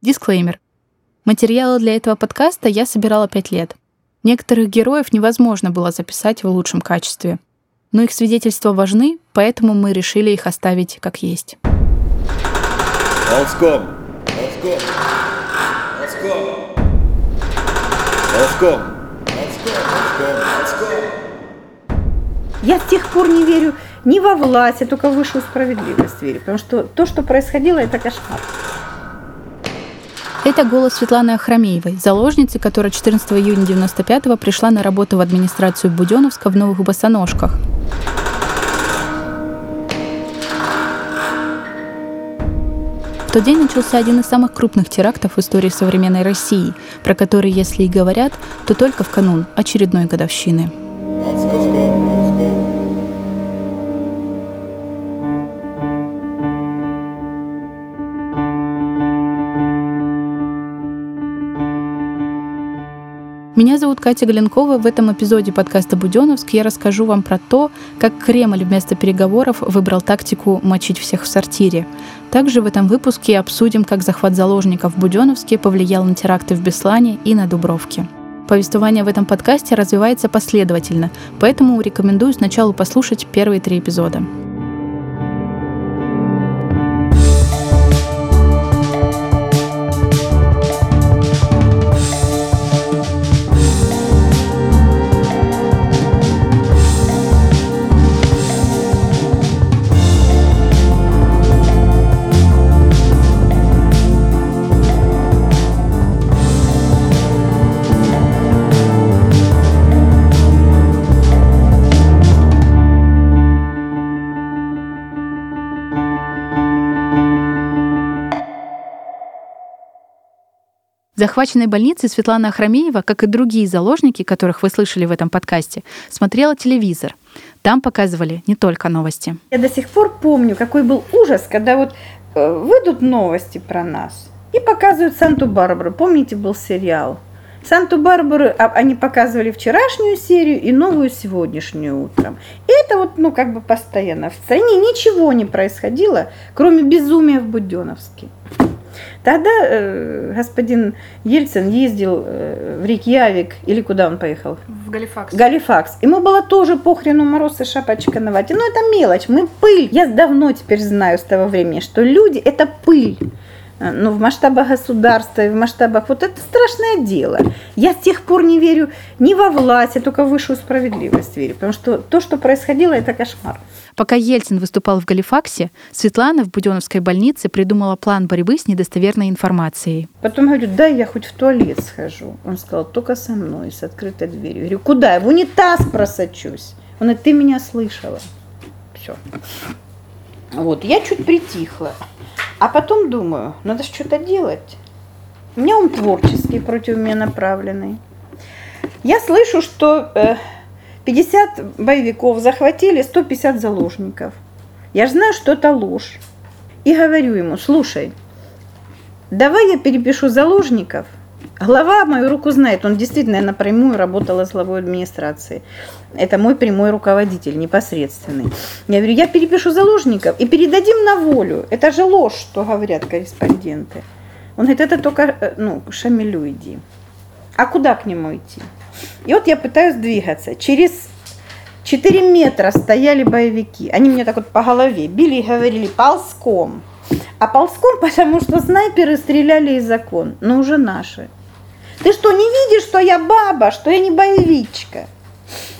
Дисклеймер. Материалы для этого подкаста я собирала пять лет. Некоторых героев невозможно было записать в лучшем качестве. Но их свидетельства важны, поэтому мы решили их оставить как есть. Ползком! Ползком! Ползком! Ползком! Я с тех пор не верю ни во власть, я только в высшую справедливость верю. Потому что то, что происходило, это кошмар. Это голос Светланы Ахрамеевой, заложницы, которая 14 июня 95-го пришла на работу в администрацию Буденовска в Новых Босоножках. В тот день начался один из самых крупных терактов в истории современной России, про который, если и говорят, то только в канун очередной годовщины. Меня зовут Катя Галенкова. В этом эпизоде подкаста «Буденовск» я расскажу вам про то, как Кремль вместо переговоров выбрал тактику «мочить всех в сортире». Также в этом выпуске обсудим, как захват заложников в Буденовске повлиял на теракты в Беслане и на Дубровке. Повествование в этом подкасте развивается последовательно, поэтому рекомендую сначала послушать первые три эпизода. В захваченной больнице Светлана Ахрамеева, как и другие заложники, которых вы слышали в этом подкасте, смотрела телевизор. Там показывали не только новости. Я до сих пор помню, какой был ужас, когда вот э, выйдут новости про нас и показывают Санту-Барбару. Помните, был сериал? Санту-Барбару а, они показывали вчерашнюю серию и новую сегодняшнюю утром. И это вот, ну, как бы постоянно. В стране ничего не происходило, кроме безумия в Буденовске. Тогда э, господин Ельцин ездил э, в Рикьявик, или куда он поехал? В Галифакс. Галифакс. Ему было тоже похрену мороз и шапочка на вате. Но это мелочь, мы пыль. Я давно теперь знаю с того времени, что люди – это пыль. Э, ну, в масштабах государства и в масштабах, вот это страшное дело. Я с тех пор не верю ни во власть, я только в высшую справедливость верю, потому что то, что происходило, это кошмар. Пока Ельцин выступал в Галифаксе, Светлана в Буденовской больнице придумала план борьбы с недостоверной информацией. Потом говорю, да, я хоть в туалет схожу. Он сказал, только со мной, с открытой дверью. Я говорю, куда? В унитаз просочусь. Он говорит, ты меня слышала. Все. Вот, я чуть притихла. А потом думаю, надо что-то делать. У меня он творческий против меня направленный. Я слышу, что э, 50 боевиков захватили 150 заложников. Я же знаю, что это ложь. И говорю ему, слушай, давай я перепишу заложников. Глава мою руку знает, он действительно напрямую работал с главой администрации. Это мой прямой руководитель, непосредственный. Я говорю, я перепишу заложников и передадим на волю. Это же ложь, что говорят корреспонденты. Он говорит, это только, э, ну, Шамилю иди. А куда к нему идти? И вот я пытаюсь двигаться. Через 4 метра стояли боевики. Они мне так вот по голове били и говорили ползком. А ползком, потому что снайперы стреляли из окон, но уже наши. Ты что, не видишь, что я баба, что я не боевичка?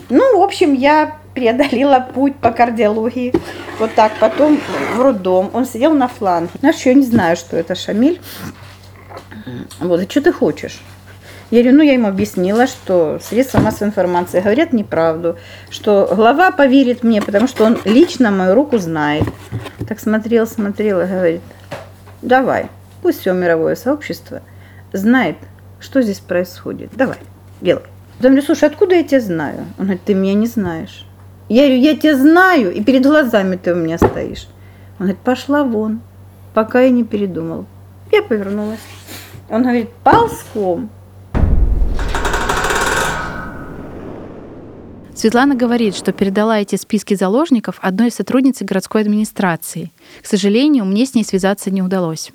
Ну, в общем, я преодолела путь по кардиологии. Вот так, потом в роддом. Он сидел на фланге. Знаешь, я не знаю, что это Шамиль. Вот, и что ты хочешь? Я говорю, ну я ему объяснила, что средства массовой информации говорят неправду, что глава поверит мне, потому что он лично мою руку знает. Так смотрел, смотрел и говорит, давай, пусть все мировое сообщество знает, что здесь происходит. Давай, делай. Я говорю, слушай, откуда я тебя знаю? Он говорит, ты меня не знаешь. Я говорю, я тебя знаю, и перед глазами ты у меня стоишь. Он говорит, пошла вон, пока я не передумал. Я повернулась. Он говорит, ползком. Светлана говорит, что передала эти списки заложников одной из сотрудниц городской администрации. К сожалению, мне с ней связаться не удалось.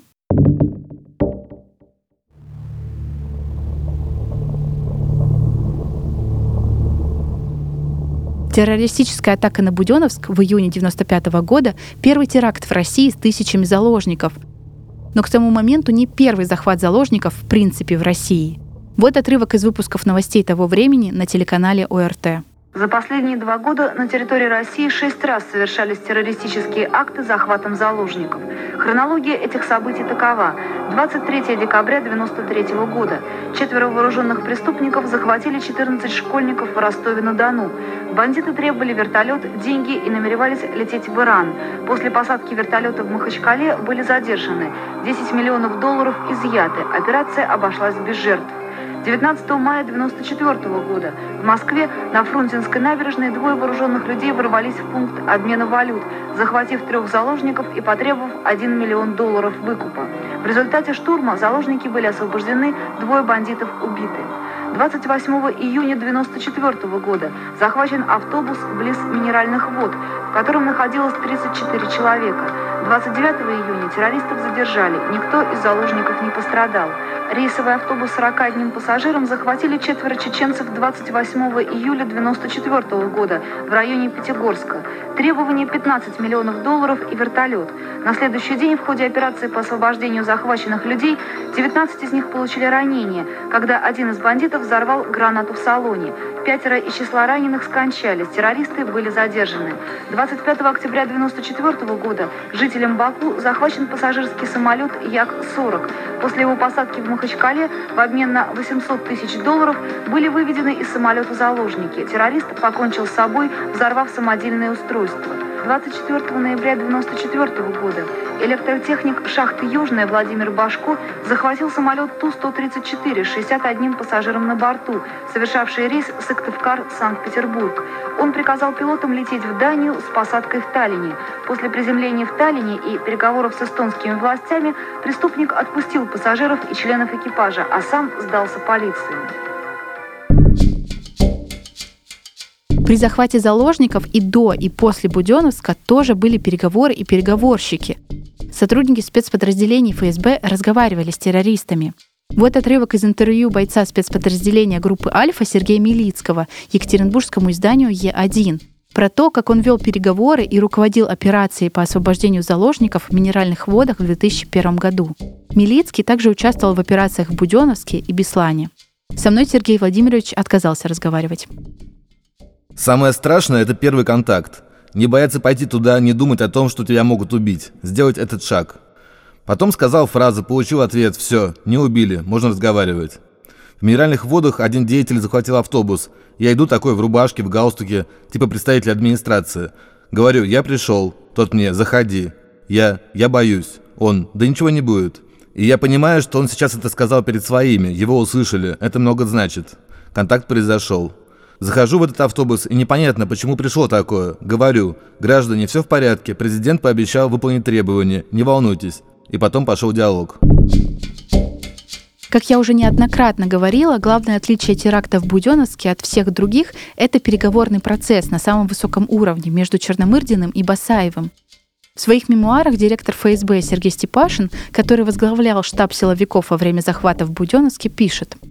Террористическая атака на Буденовск в июне 1995 года – первый теракт в России с тысячами заложников. Но к тому моменту не первый захват заложников в принципе в России. Вот отрывок из выпусков новостей того времени на телеканале ОРТ. За последние два года на территории России шесть раз совершались террористические акты захватом заложников. Хронология этих событий такова. 23 декабря 1993 года. Четверо вооруженных преступников захватили 14 школьников в Ростове-на-Дону. Бандиты требовали вертолет, деньги и намеревались лететь в Иран. После посадки вертолета в Махачкале были задержаны. 10 миллионов долларов изъяты. Операция обошлась без жертв. 19 мая 1994 года в Москве на Фрунзенской набережной двое вооруженных людей ворвались в пункт обмена валют, захватив трех заложников и потребовав 1 миллион долларов выкупа. В результате штурма заложники были освобождены, двое бандитов убиты. 28 июня 1994 года захвачен автобус близ Минеральных вод, в котором находилось 34 человека. 29 июня террористов задержали, никто из заложников не пострадал. Рейсовый автобус с 41 пассажиром захватили четверо чеченцев 28 июля 1994 года в районе Пятигорска. Требование 15 миллионов долларов и вертолет. На следующий день в ходе операции по освобождению захваченных людей 19 из них получили ранения, когда один из бандитов взорвал гранату в салоне. Пятеро из числа раненых скончались, террористы были задержаны. 25 октября 1994 года жителям Баку захвачен пассажирский самолет Як-40. После его посадки в Махачкале в обмен на 800 тысяч долларов были выведены из самолета заложники. Террорист покончил с собой, взорвав самодельное устройство. 24 ноября 1994 года электротехник шахты «Южная» Владимир Башко захватил самолет Ту-134 с 61 пассажиром на борту, совершавший рейс Сыктывкар-Санкт-Петербург. Он приказал пилотам лететь в Данию с посадкой в Таллине. После приземления в Таллине и переговоров с эстонскими властями преступник отпустил пассажиров и членов экипажа, а сам сдался полиции. При захвате заложников и до, и после Буденовска тоже были переговоры и переговорщики. Сотрудники спецподразделений ФСБ разговаривали с террористами. Вот отрывок из интервью бойца спецподразделения группы «Альфа» Сергея Милицкого Екатеринбургскому изданию Е1 про то, как он вел переговоры и руководил операцией по освобождению заложников в минеральных водах в 2001 году. Милицкий также участвовал в операциях в Буденовске и Беслане. Со мной Сергей Владимирович отказался разговаривать. Самое страшное – это первый контакт. Не бояться пойти туда, не думать о том, что тебя могут убить. Сделать этот шаг. Потом сказал фразу, получил ответ «Все, не убили, можно разговаривать». В минеральных водах один деятель захватил автобус. Я иду такой в рубашке, в галстуке, типа представитель администрации. Говорю, я пришел. Тот мне, заходи. Я, я боюсь. Он, да ничего не будет. И я понимаю, что он сейчас это сказал перед своими, его услышали. Это много значит. Контакт произошел. Захожу в этот автобус, и непонятно, почему пришло такое. Говорю, граждане, все в порядке, президент пообещал выполнить требования, не волнуйтесь. И потом пошел диалог. Как я уже неоднократно говорила, главное отличие теракта в Буденновске от всех других – это переговорный процесс на самом высоком уровне между Черномырдиным и Басаевым. В своих мемуарах директор ФСБ Сергей Степашин, который возглавлял штаб силовиков во время захвата в Буденновске, пишет –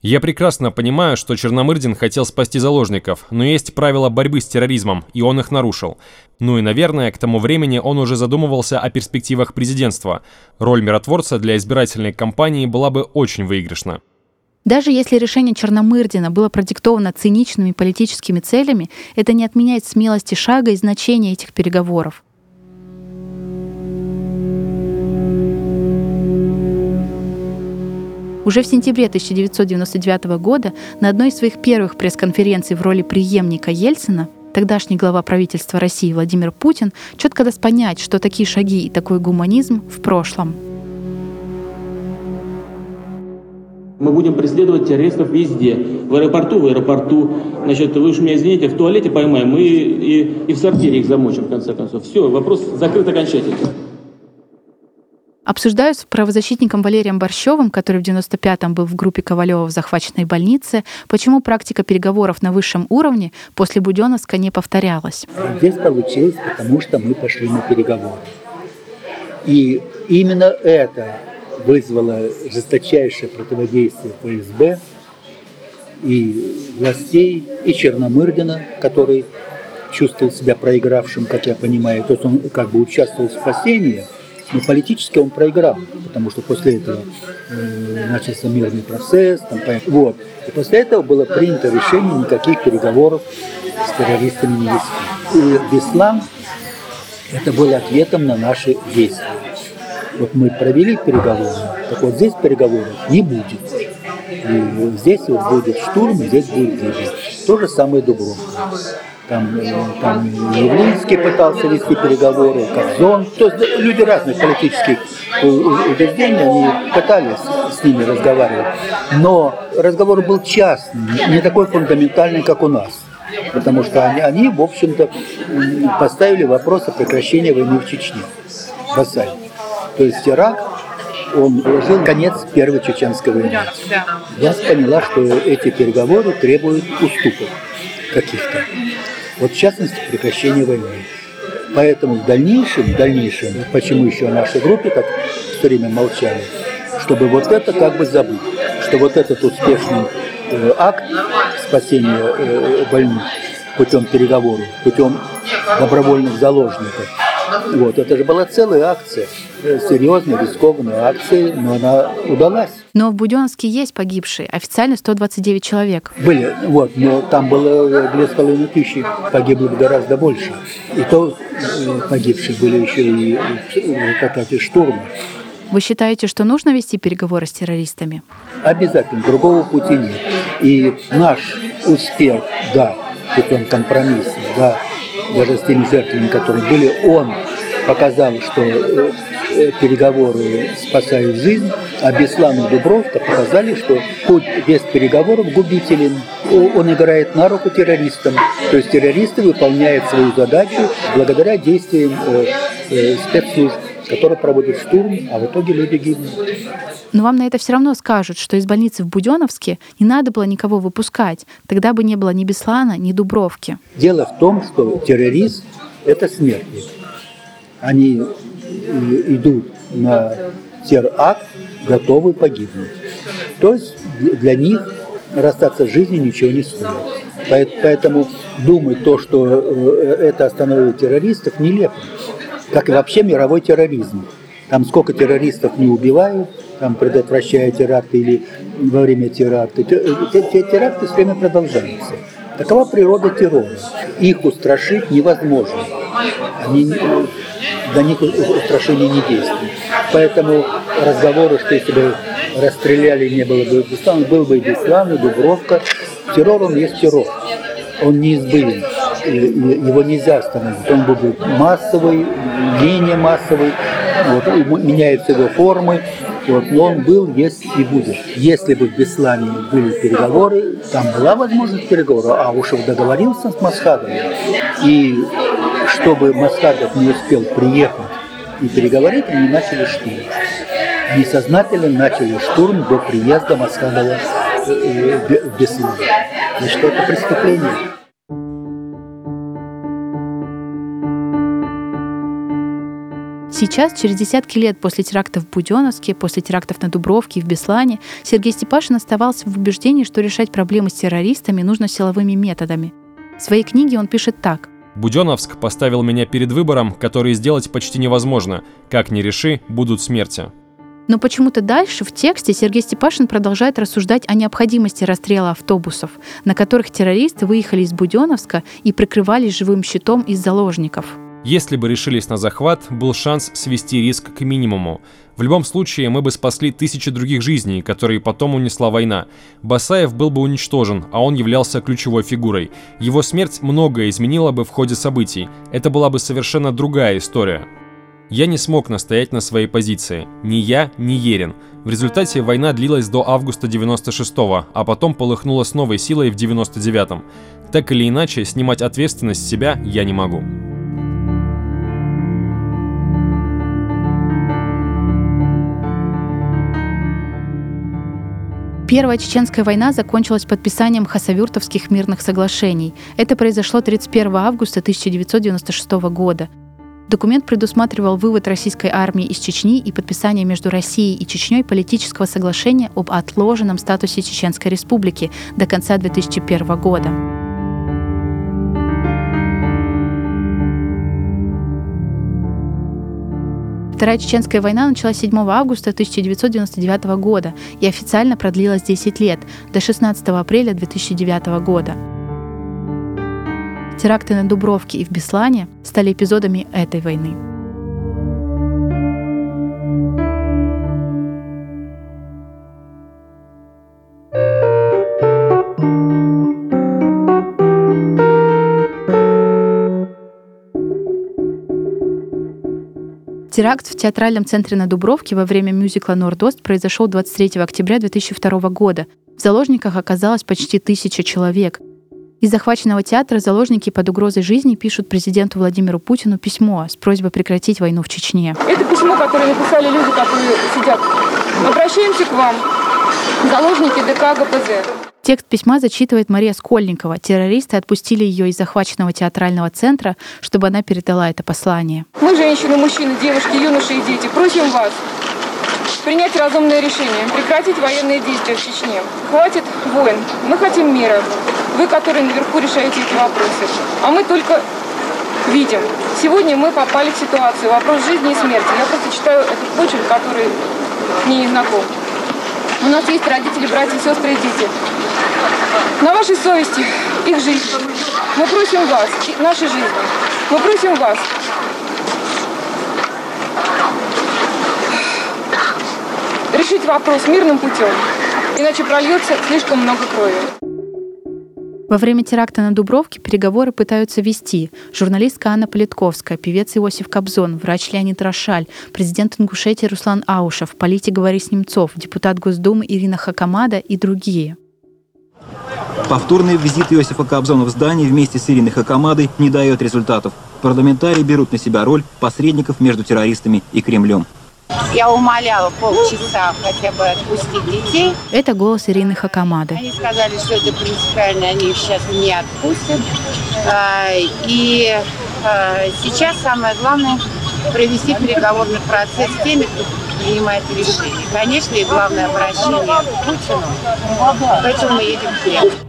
я прекрасно понимаю, что Черномырдин хотел спасти заложников, но есть правила борьбы с терроризмом, и он их нарушил. Ну и, наверное, к тому времени он уже задумывался о перспективах президентства. Роль миротворца для избирательной кампании была бы очень выигрышна. Даже если решение Черномырдина было продиктовано циничными политическими целями, это не отменяет смелости шага и значения этих переговоров. Уже в сентябре 1999 года на одной из своих первых пресс-конференций в роли преемника Ельцина тогдашний глава правительства России Владимир Путин четко даст понять, что такие шаги и такой гуманизм в прошлом. Мы будем преследовать террористов везде. В аэропорту, в аэропорту. Значит, вы уж меня извините, в туалете поймаем, мы и, и в сортире их замочим, в конце концов. Все, вопрос закрыт окончательно. Обсуждают с правозащитником Валерием Борщевым, который в 95-м был в группе Ковалева в захваченной больнице, почему практика переговоров на высшем уровне после Буденовска не повторялась. Здесь получилось, потому что мы пошли на переговоры. И именно это вызвало жесточайшее противодействие ФСБ и властей, и Черномырдина, который чувствовал себя проигравшим, как я понимаю. То есть он как бы участвовал в спасении, но политически он проиграл, потому что после этого э, начался мирный процесс. Там, вот. И после этого было принято решение никаких переговоров с террористами не вести. И Беслан это было ответом на наши действия. Вот мы провели переговоры, так вот здесь переговоров не будет. И здесь вот будет штурм, здесь будет гибель. То же самое Дубровка. Там, э, там Явлинский пытался вести переговоры, Кобзон. То есть люди разных политических убеждений, они пытались с ними разговаривать. Но разговор был частный, не такой фундаментальный, как у нас. Потому что они, они в общем-то, поставили вопрос о прекращении войны в Чечне, в Асаде. То есть Ирак, он положил конец Первой Чеченской войны. Я поняла, что эти переговоры требуют уступок каких-то. Вот в частности, прекращение войны. Поэтому в дальнейшем, в дальнейшем, почему еще в нашей группе так все время молчали, чтобы вот это как бы забыть, что вот этот успешный э, акт спасения э, больных путем переговоров, путем добровольных заложников, вот, это же была целая акция, э, серьезная, рискованная акция, но она удалась. Но в Буденновске есть погибшие, официально 129 человек. Были, вот, но там было две с половиной тысячи, погибло гораздо больше. И то э, погибшие были еще и в атаке штурма. Вы считаете, что нужно вести переговоры с террористами? Обязательно, другого пути нет. И наш успех, да, путем компромисса, да, даже с теми жертвами, которые были, он показал, что э, э, переговоры спасают жизнь, а Беслан и Дубровка показали, что путь без переговоров губителен. Он играет на руку террористам. То есть террористы выполняют свою задачу благодаря действиям э, спецслужб который проводит штурм, а в итоге люди гибнут. Но вам на это все равно скажут, что из больницы в Буденновске не надо было никого выпускать. Тогда бы не было ни Беслана, ни Дубровки. Дело в том, что террорист – это смертник. Они э, идут на теракт, готовы погибнуть. То есть для них расстаться с жизнью ничего не стоит. Поэтому думать то, что э, это остановит террористов, нелепо как и вообще мировой терроризм. Там сколько террористов не убивают, там предотвращая теракты или во время теракта. Теракты все время продолжаются. Такова природа террора. Их устрашить невозможно. Они, для них устрашение не действует. Поэтому разговоры, что если бы расстреляли, не было бы Беслана, был бы и Беслан, и Дубровка. Террор, он есть террор. Он неизбывен его нельзя остановить. Он будет массовый, менее массовый, вот, меняются его формы, вот, но он был, есть и будет. Если бы в Беслане были переговоры, там была возможность переговоров, а уж договорился с Масхадовым. И чтобы Масхадов не успел приехать и переговорить, они начали штурм. Они сознательно начали штурм до приезда Масхадова э, э, в Беслан. Значит, это преступление. Сейчас, через десятки лет после терактов в Буденновске, после терактов на Дубровке и в Беслане, Сергей Степашин оставался в убеждении, что решать проблемы с террористами нужно силовыми методами. В своей книге он пишет так. Буденновск поставил меня перед выбором, который сделать почти невозможно. Как ни реши, будут смерти. Но почему-то дальше в тексте Сергей Степашин продолжает рассуждать о необходимости расстрела автобусов, на которых террористы выехали из Буденновска и прикрывались живым щитом из заложников – если бы решились на захват, был шанс свести риск к минимуму. В любом случае, мы бы спасли тысячи других жизней, которые потом унесла война. Басаев был бы уничтожен, а он являлся ключевой фигурой. Его смерть многое изменила бы в ходе событий. Это была бы совершенно другая история. Я не смог настоять на своей позиции. Ни я, ни Ерин. В результате война длилась до августа 96-го, а потом полыхнула с новой силой в 99-м. Так или иначе, снимать ответственность с себя я не могу. Первая чеченская война закончилась подписанием хасавюртовских мирных соглашений. Это произошло 31 августа 1996 года. Документ предусматривал вывод российской армии из Чечни и подписание между Россией и Чечней политического соглашения об отложенном статусе Чеченской Республики до конца 2001 года. Вторая Чеченская война началась 7 августа 1999 года и официально продлилась 10 лет, до 16 апреля 2009 года. Теракты на Дубровке и в Беслане стали эпизодами этой войны. Теракт в театральном центре на Дубровке во время мюзикла «Нордост» произошел 23 октября 2002 года. В заложниках оказалось почти тысяча человек. Из захваченного театра заложники под угрозой жизни пишут президенту Владимиру Путину письмо с просьбой прекратить войну в Чечне. Это письмо, которое написали люди, которые сидят. Обращаемся к вам, заложники ДК ГПЗ. Текст письма зачитывает Мария Скольникова. Террористы отпустили ее из захваченного театрального центра, чтобы она передала это послание. Мы, женщины, мужчины, девушки, юноши и дети, просим вас принять разумное решение, прекратить военные действия в Чечне. Хватит войн. Мы хотим мира. Вы, которые наверху решаете эти вопросы. А мы только видим. Сегодня мы попали в ситуацию. Вопрос жизни и смерти. Я просто читаю этот почерк, который мне не знаком. У нас есть родители, братья, сестры и дети. На вашей совести их жизнь. Мы просим вас, нашей жизни. Мы просим вас решить вопрос мирным путем, иначе прольется слишком много крови. Во время теракта на Дубровке переговоры пытаются вести журналистка Анна Политковская, певец Иосиф Кобзон, врач Леонид Рошаль, президент Ингушетии Руслан Аушев, политик Борис Немцов, депутат Госдумы Ирина Хакамада и другие. Повторный визит Иосифа Кобзона в здание вместе с Ириной Хакамадой не дает результатов. Парламентарии берут на себя роль посредников между террористами и Кремлем. Я умоляла полчаса хотя бы отпустить детей. Это голос Ирины Хакамады. Они сказали, что это принципиально, они их сейчас не отпустят. А, и а, сейчас самое главное провести переговорный процесс с теми, кто принимает решение. Конечно, и главное обращение к Путину. Поэтому мы едем в Кремль.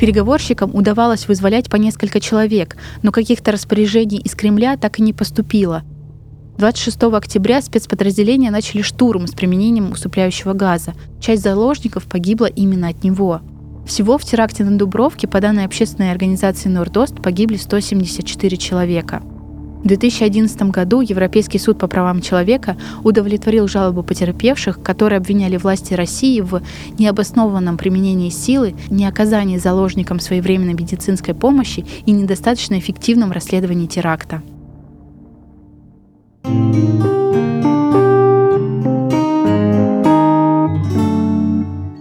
Переговорщикам удавалось вызволять по несколько человек, но каких-то распоряжений из Кремля так и не поступило. 26 октября спецподразделения начали штурм с применением усыпляющего газа. Часть заложников погибла именно от него. Всего в теракте на Дубровке, по данной общественной организации «Нордост», погибли 174 человека – в 2011 году Европейский суд по правам человека удовлетворил жалобу потерпевших, которые обвиняли власти России в необоснованном применении силы, неоказании заложникам своевременной медицинской помощи и недостаточно эффективном расследовании теракта.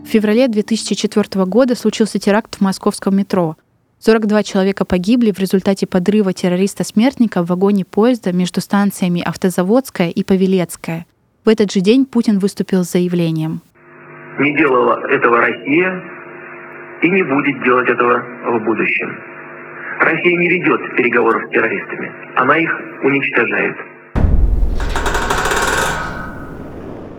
В феврале 2004 года случился теракт в московском метро – 42 человека погибли в результате подрыва террориста-смертника в вагоне поезда между станциями Автозаводская и Павелецкая. В этот же день Путин выступил с заявлением. Не делала этого Россия и не будет делать этого в будущем. Россия не ведет переговоров с террористами. Она их уничтожает.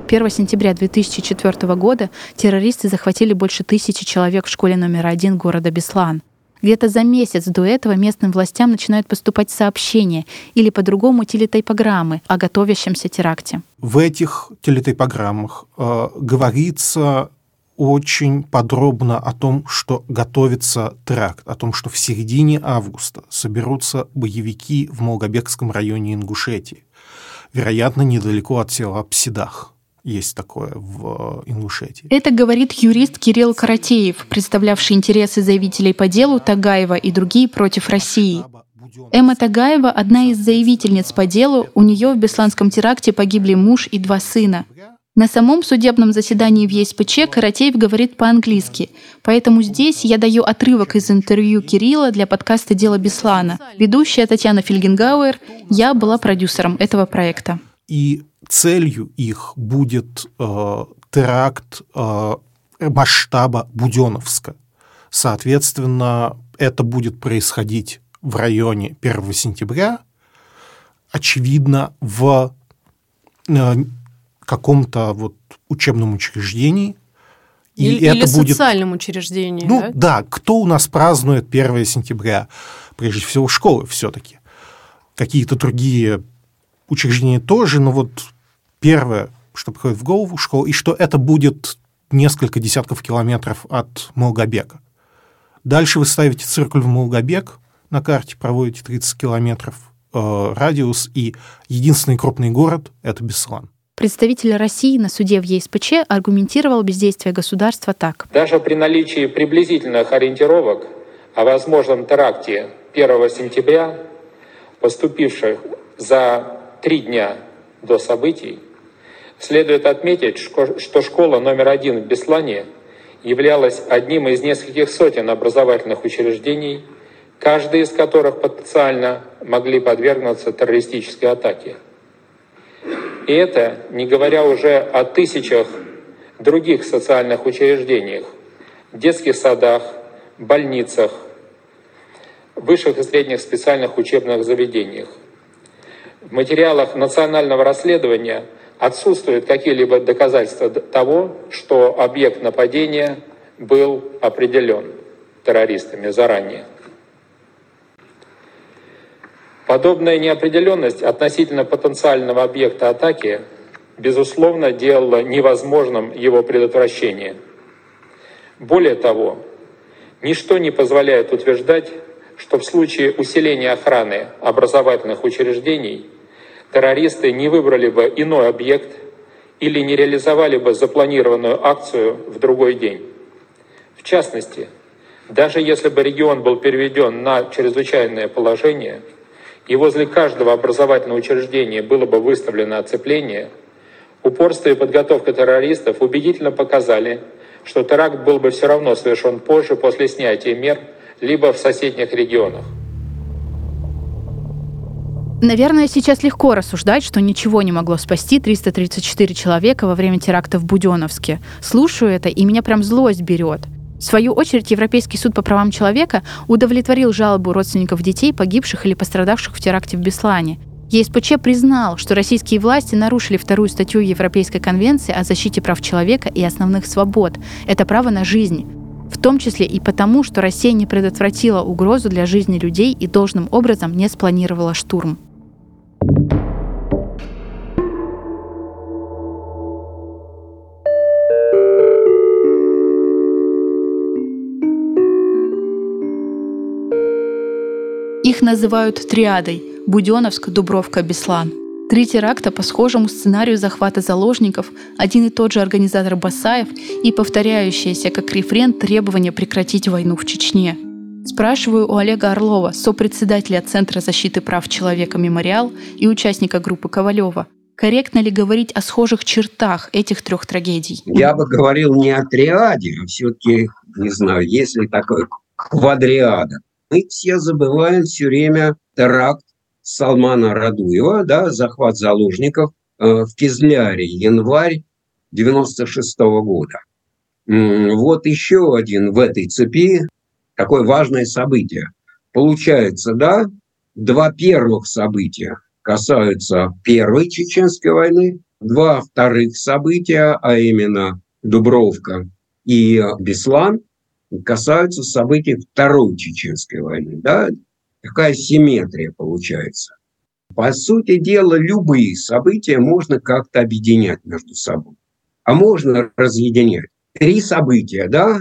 1 сентября 2004 года террористы захватили больше тысячи человек в школе номер один города Беслан. Где-то за месяц до этого местным властям начинают поступать сообщения или по-другому телетайпограммы о готовящемся теракте. В этих телетайпограммах э, говорится очень подробно о том, что готовится теракт, о том, что в середине августа соберутся боевики в Молгобекском районе Ингушетии, вероятно, недалеко от села Псидах есть такое в э, Ингушетии. Это говорит юрист Кирилл Каратеев, представлявший интересы заявителей по делу Тагаева и другие против России. Эмма Тагаева – одна из заявительниц по делу. У нее в Бесланском теракте погибли муж и два сына. На самом судебном заседании в ЕСПЧ Каратеев говорит по-английски, поэтому здесь я даю отрывок из интервью Кирилла для подкаста «Дело Беслана». Ведущая Татьяна Фильгенгауэр, я была продюсером этого проекта. И целью их будет э, теракт э, масштаба Буденовска. Соответственно, это будет происходить в районе 1 сентября, очевидно, в э, каком-то вот учебном учреждении. И или, это или будет... социальном учреждении. Ну да? да, кто у нас празднует 1 сентября? Прежде всего школы все-таки. Какие-то другие учреждения тоже, но вот первое, что приходит в голову, школа, и что это будет несколько десятков километров от Молгобека. Дальше вы ставите циркуль в Молгобек на карте, проводите 30 километров э, радиус, и единственный крупный город – это Беслан. Представитель России на суде в ЕСПЧ аргументировал бездействие государства так. Даже при наличии приблизительных ориентировок о возможном теракте 1 сентября, поступивших за три дня до событий, следует отметить, что школа номер один в Беслане являлась одним из нескольких сотен образовательных учреждений, каждый из которых потенциально могли подвергнуться террористической атаке. И это не говоря уже о тысячах других социальных учреждениях, детских садах, больницах, высших и средних специальных учебных заведениях. В материалах национального расследования отсутствуют какие-либо доказательства того, что объект нападения был определен террористами заранее. Подобная неопределенность относительно потенциального объекта атаки, безусловно, делала невозможным его предотвращение. Более того, ничто не позволяет утверждать, что в случае усиления охраны образовательных учреждений террористы не выбрали бы иной объект или не реализовали бы запланированную акцию в другой день. В частности, даже если бы регион был переведен на чрезвычайное положение – и возле каждого образовательного учреждения было бы выставлено оцепление, упорство и подготовка террористов убедительно показали, что теракт был бы все равно совершен позже, после снятия мер, либо в соседних регионах. Наверное, сейчас легко рассуждать, что ничего не могло спасти 334 человека во время теракта в Буденовске. Слушаю это, и меня прям злость берет. В свою очередь, Европейский суд по правам человека удовлетворил жалобу родственников детей, погибших или пострадавших в теракте в Беслане. ЕСПЧ признал, что российские власти нарушили вторую статью Европейской конвенции о защите прав человека и основных свобод. Это право на жизнь. В том числе и потому, что Россия не предотвратила угрозу для жизни людей и должным образом не спланировала штурм. Их называют триадой – Буденовск, Дубровка, Беслан. Три теракта по схожему сценарию захвата заложников, один и тот же организатор Басаев и повторяющиеся как рефрен требования прекратить войну в Чечне. Спрашиваю у Олега Орлова, сопредседателя Центра защиты прав человека «Мемориал» и участника группы Ковалева, корректно ли говорить о схожих чертах этих трех трагедий? Я бы говорил не о триаде, а все-таки, не знаю, есть ли такое квадриада мы все забываем все время теракт Салмана Радуева, да, захват заложников э, в Кизляре, январь 96 -го года. Вот еще один в этой цепи такое важное событие. Получается, да, два первых события касаются Первой Чеченской войны, два вторых события, а именно Дубровка и Беслан, касаются событий Второй Чеченской войны. Да? Такая симметрия получается. По сути дела, любые события можно как-то объединять между собой. А можно разъединять. Три события, да,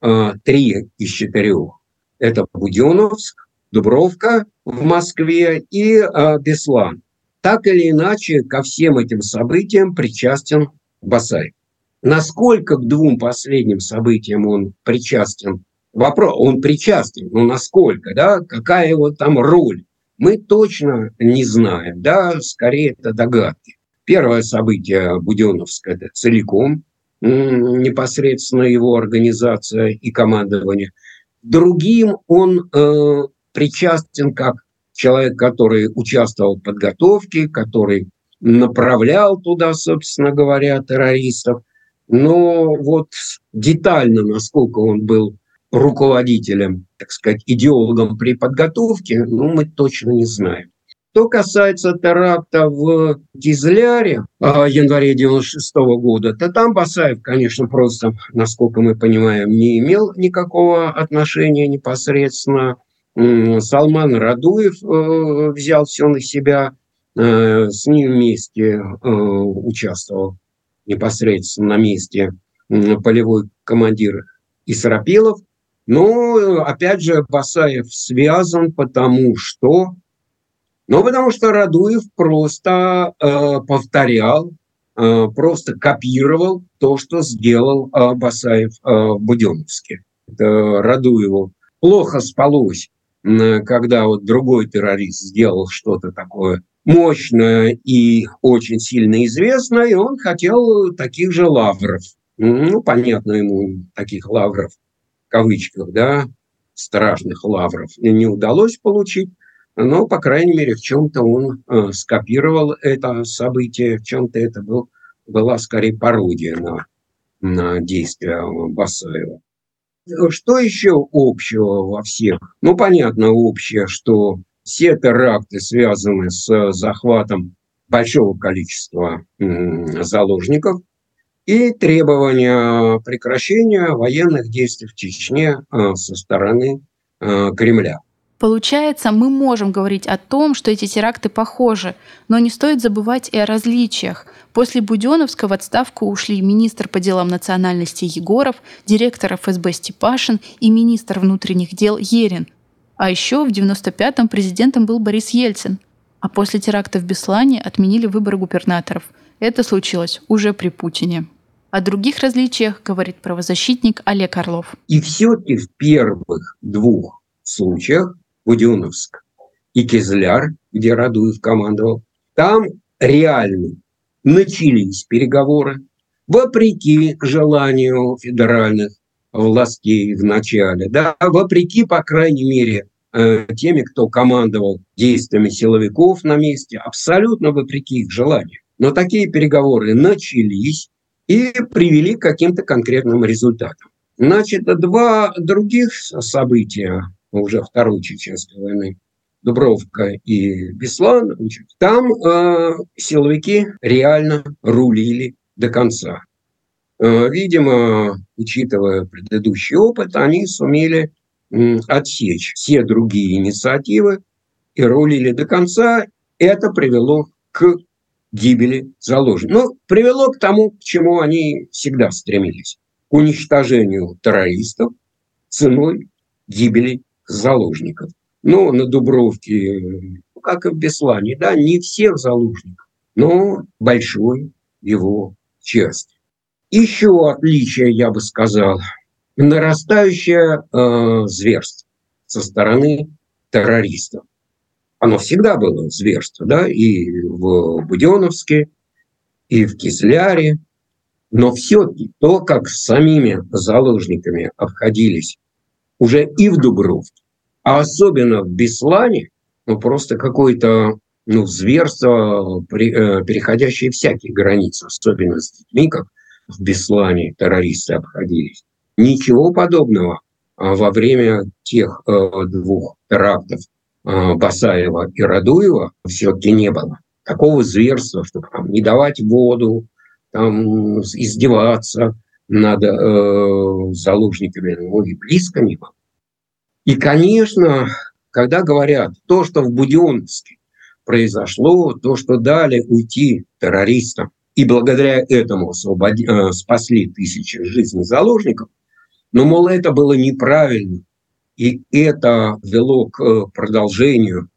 а, три из четырех. Это Буденновск, Дубровка в Москве и а, Беслан. Так или иначе, ко всем этим событиям причастен Басаев. Насколько к двум последним событиям он причастен? Вопрос, он причастен, но насколько, да, какая его там роль? Мы точно не знаем, да, скорее это догадки. Первое событие Буденовское – это целиком непосредственно его организация и командование. Другим он э, причастен как человек, который участвовал в подготовке, который направлял туда, собственно говоря, террористов. Но вот детально, насколько он был руководителем, так сказать, идеологом при подготовке, ну, мы точно не знаем. Что касается теракта в Кизляре в январе 96 года, то там Басаев, конечно, просто, насколько мы понимаем, не имел никакого отношения непосредственно. Салман Радуев э, взял все на себя, э, с ним вместе э, участвовал непосредственно на месте полевой командир Исрапилов. Но, опять же, Басаев связан, потому что ну, потому что Радуев просто э, повторял, э, просто копировал то, что сделал э, Басаев э, в Буденновске. Это Радуеву плохо спалось, э, когда вот другой террорист сделал что-то такое мощное и очень сильно известное, и он хотел таких же лавров. Ну, понятно ему, таких лавров, в кавычках, да, страшных лавров не удалось получить но, по крайней мере, в чем-то он э, скопировал это событие, в чем-то это был, была скорее пародия на, на действия Басаева. Что еще общего во всех? Ну, понятно, общее, что все теракты связаны с захватом большого количества заложников и требования прекращения военных действий в Чечне э, со стороны э, Кремля. Получается, мы можем говорить о том, что эти теракты похожи, но не стоит забывать и о различиях. После Буденовска в отставку ушли министр по делам национальности Егоров, директор ФСБ Степашин и министр внутренних дел Ерин. А еще в 95-м президентом был Борис Ельцин. А после теракта в Беслане отменили выборы губернаторов. Это случилось уже при Путине. О других различиях говорит правозащитник Олег Орлов. И все-таки в первых двух случаях Буденовск и Кизляр, где Радуев командовал, там реально начались переговоры, вопреки желанию федеральных властей в начале, да, вопреки, по крайней мере, э, теми, кто командовал действиями силовиков на месте, абсолютно вопреки их желанию. Но такие переговоры начались и привели к каким-то конкретным результатам. Значит, два других события уже Второй Чеченской войны, Дубровка и Беслан, там э, силовики реально рулили до конца. Э, видимо, учитывая предыдущий опыт, они сумели э, отсечь все другие инициативы и рулили до конца. Это привело к гибели заложников. Ну, привело к тому, к чему они всегда стремились. К уничтожению террористов ценой гибели заложников. Но на Дубровке, ну, как и в Беслане, да, не всех заложников, но большой его часть. Еще отличие, я бы сказал, нарастающее э, зверство со стороны террористов. Оно всегда было зверство, да, и в Буденовске, и в Кизляре, но все-таки то, как с самими заложниками обходились уже и в Дубровке, а особенно в Беслане, ну, просто какое-то ну, зверство, э, переходящее всякие границы, особенно с детьми, как в Беслане террористы обходились. Ничего подобного а во время тех э, двух терактов э, Басаева и Радуева все-таки не было. Такого зверства, чтобы там, не давать воду, там, издеваться – над э, заложниками, ну и близко не было. И, конечно, когда говорят то, что в Буденновске произошло, то, что дали уйти террористам, и благодаря этому освободи, э, спасли тысячи жизней заложников, но, мол, это было неправильно, и это вело к э, продолжению,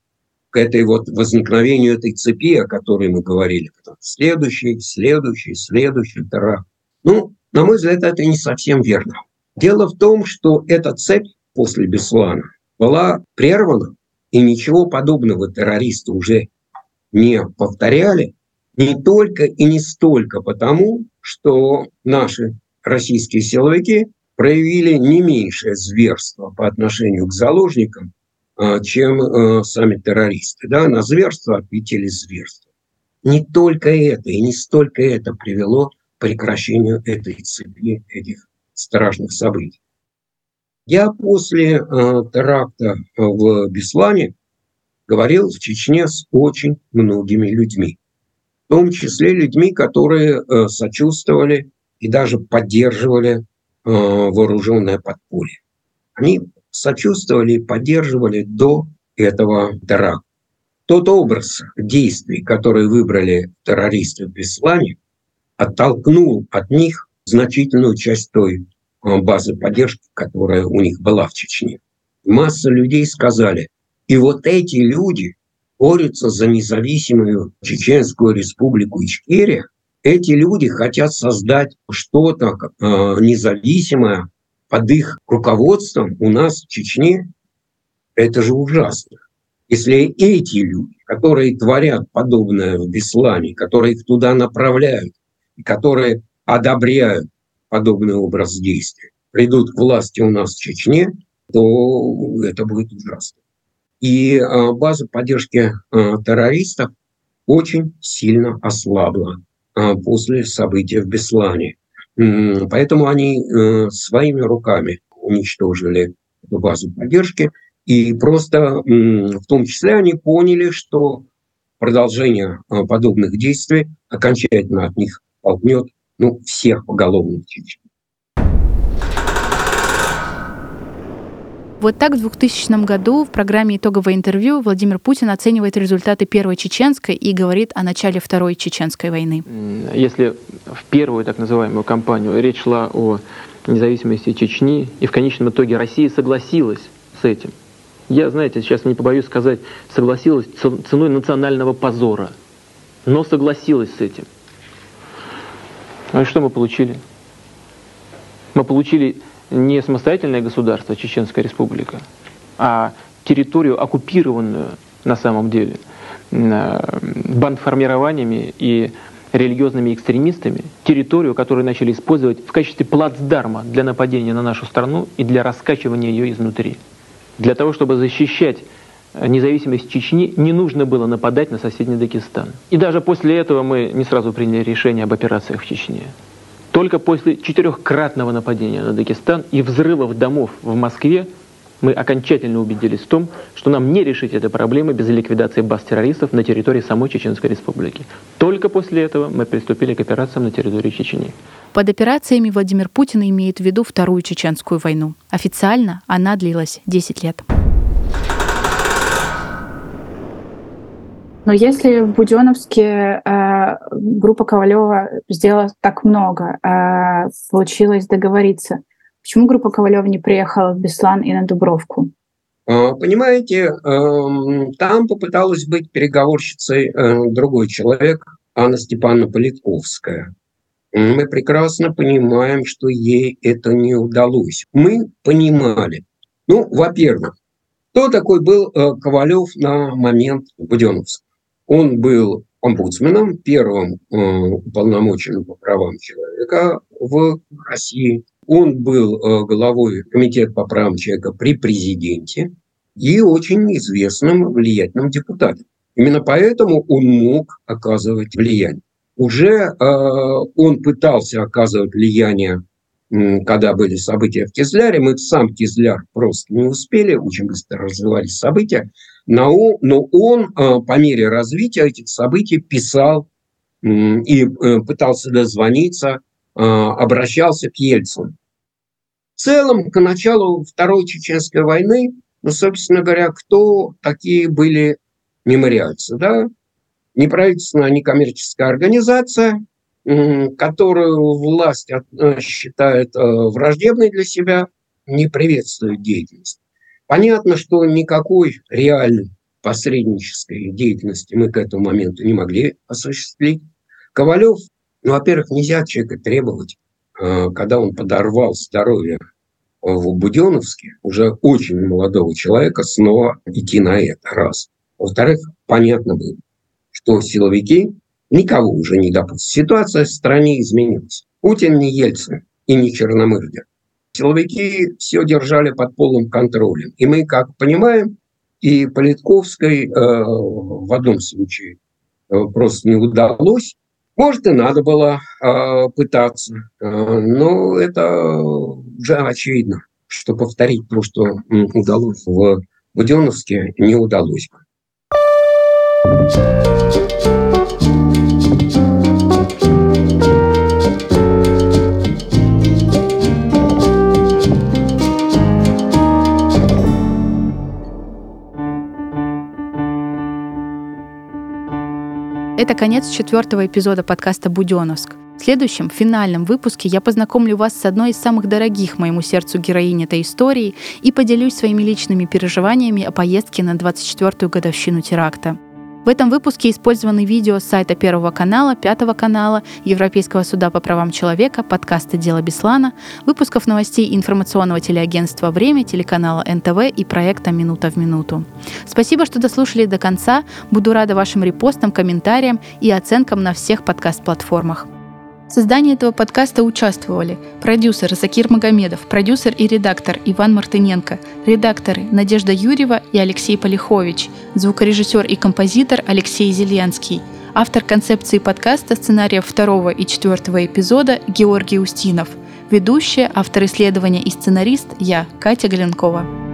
к этой вот возникновению этой цепи, о которой мы говорили. Следующий, следующий, следующий теракт. Ну, на мой взгляд, это не совсем верно. Дело в том, что эта цепь после Беслана была прервана, и ничего подобного террористы уже не повторяли, не только и не столько потому, что наши российские силовики проявили не меньшее зверство по отношению к заложникам, а, чем а, сами террористы. Да? На зверство ответили зверство. Не только это и не столько это привело прекращению этой цепи, этих страшных событий. Я после э, теракта в Беслане говорил в Чечне с очень многими людьми, том числе людьми, которые э, сочувствовали и даже поддерживали э, вооруженное подполье. Они сочувствовали и поддерживали до этого теракта. Тот образ действий, который выбрали террористы в Беслане, оттолкнул от них значительную часть той э, базы поддержки, которая у них была в Чечне. Масса людей сказали, и вот эти люди борются за независимую Чеченскую республику Ичкерия. Эти люди хотят создать что-то э, независимое под их руководством у нас в Чечне. Это же ужасно. Если эти люди, которые творят подобное в Беслане, которые их туда направляют, которые одобряют подобный образ действия, придут к власти у нас в Чечне, то это будет ужасно. И а, база поддержки а, террористов очень сильно ослабла а, после событий в Беслане. Поэтому они э, своими руками уничтожили базу поддержки. И просто в том числе они поняли, что продолжение подобных действий окончательно от них толкнет ну, всех поголовно в. Вот так в 2000 году в программе «Итоговое интервью» Владимир Путин оценивает результаты Первой Чеченской и говорит о начале Второй Чеченской войны. Если в первую так называемую кампанию речь шла о независимости Чечни, и в конечном итоге Россия согласилась с этим, я, знаете, сейчас не побоюсь сказать, согласилась ценой национального позора, но согласилась с этим. И что мы получили? Мы получили не самостоятельное государство, Чеченская республика, а территорию, оккупированную на самом деле бандформированиями и религиозными экстремистами, территорию, которую начали использовать в качестве плацдарма для нападения на нашу страну и для раскачивания ее изнутри. Для того, чтобы защищать независимость Чечни, не нужно было нападать на соседний Дагестан. И даже после этого мы не сразу приняли решение об операциях в Чечне. Только после четырехкратного нападения на Дагестан и взрывов домов в Москве мы окончательно убедились в том, что нам не решить этой проблемы без ликвидации баз террористов на территории самой Чеченской Республики. Только после этого мы приступили к операциям на территории Чечни. Под операциями Владимир Путин имеет в виду Вторую Чеченскую войну. Официально она длилась 10 лет. Но если в Буденовске э, группа Ковалева сделала так много, э, получилось договориться, почему группа Ковалева не приехала в Беслан и на Дубровку? А, понимаете, эм, там попыталась быть переговорщицей э, другой человек, Анна Степановна Политковская. Мы прекрасно понимаем, что ей это не удалось. Мы понимали, ну, во-первых, кто такой был э, Ковалев на момент Буденовска? Он был омбудсменом, первым э, уполномоченным по правам человека в России. Он был э, главой Комитета по правам человека при президенте и очень известным влиятельным депутатом. Именно поэтому он мог оказывать влияние. Уже э, он пытался оказывать влияние, когда были события в Кизляре. Мы в сам Кизляр просто не успели, очень быстро развивались события. Но, он э, по мере развития этих событий писал и э, пытался дозвониться, э, обращался к Ельцину. В целом, к началу Второй Чеченской войны, ну, собственно говоря, кто такие были мемориальцы, да? Неправительственная некоммерческая организация, которую власть считает враждебной для себя, не приветствует деятельность. Понятно, что никакой реальной посреднической деятельности мы к этому моменту не могли осуществить. Ковалев, ну, во-первых, нельзя человека требовать, э, когда он подорвал здоровье в Буденовске, уже очень молодого человека, снова идти на это, раз. Во-вторых, понятно было, что силовики никого уже не допустят. Ситуация в стране изменилась. Путин не Ельцин и не Черномырдин. Силовики все держали под полным контролем. И мы, как понимаем, и Политковской э, в одном случае э, просто не удалось. Может, и надо было э, пытаться, э, но это уже очевидно, что повторить то, что удалось в Буденовске, не удалось бы. Это конец четвертого эпизода подкаста «Буденовск». В следующем, финальном выпуске я познакомлю вас с одной из самых дорогих моему сердцу героинь этой истории и поделюсь своими личными переживаниями о поездке на 24-ю годовщину теракта. В этом выпуске использованы видео с сайта Первого канала, Пятого канала, Европейского суда по правам человека, подкаста «Дело Беслана», выпусков новостей информационного телеагентства «Время», телеканала НТВ и проекта «Минута в минуту». Спасибо, что дослушали до конца. Буду рада вашим репостам, комментариям и оценкам на всех подкаст-платформах. В создании этого подкаста участвовали продюсер Закир Магомедов, продюсер и редактор Иван Мартыненко, редакторы Надежда Юрьева и Алексей Полихович, звукорежиссер и композитор Алексей Зеленский, автор концепции подкаста, сценария второго и четвертого эпизода Георгий Устинов, ведущая, автор исследования и сценарист я, Катя Галенкова.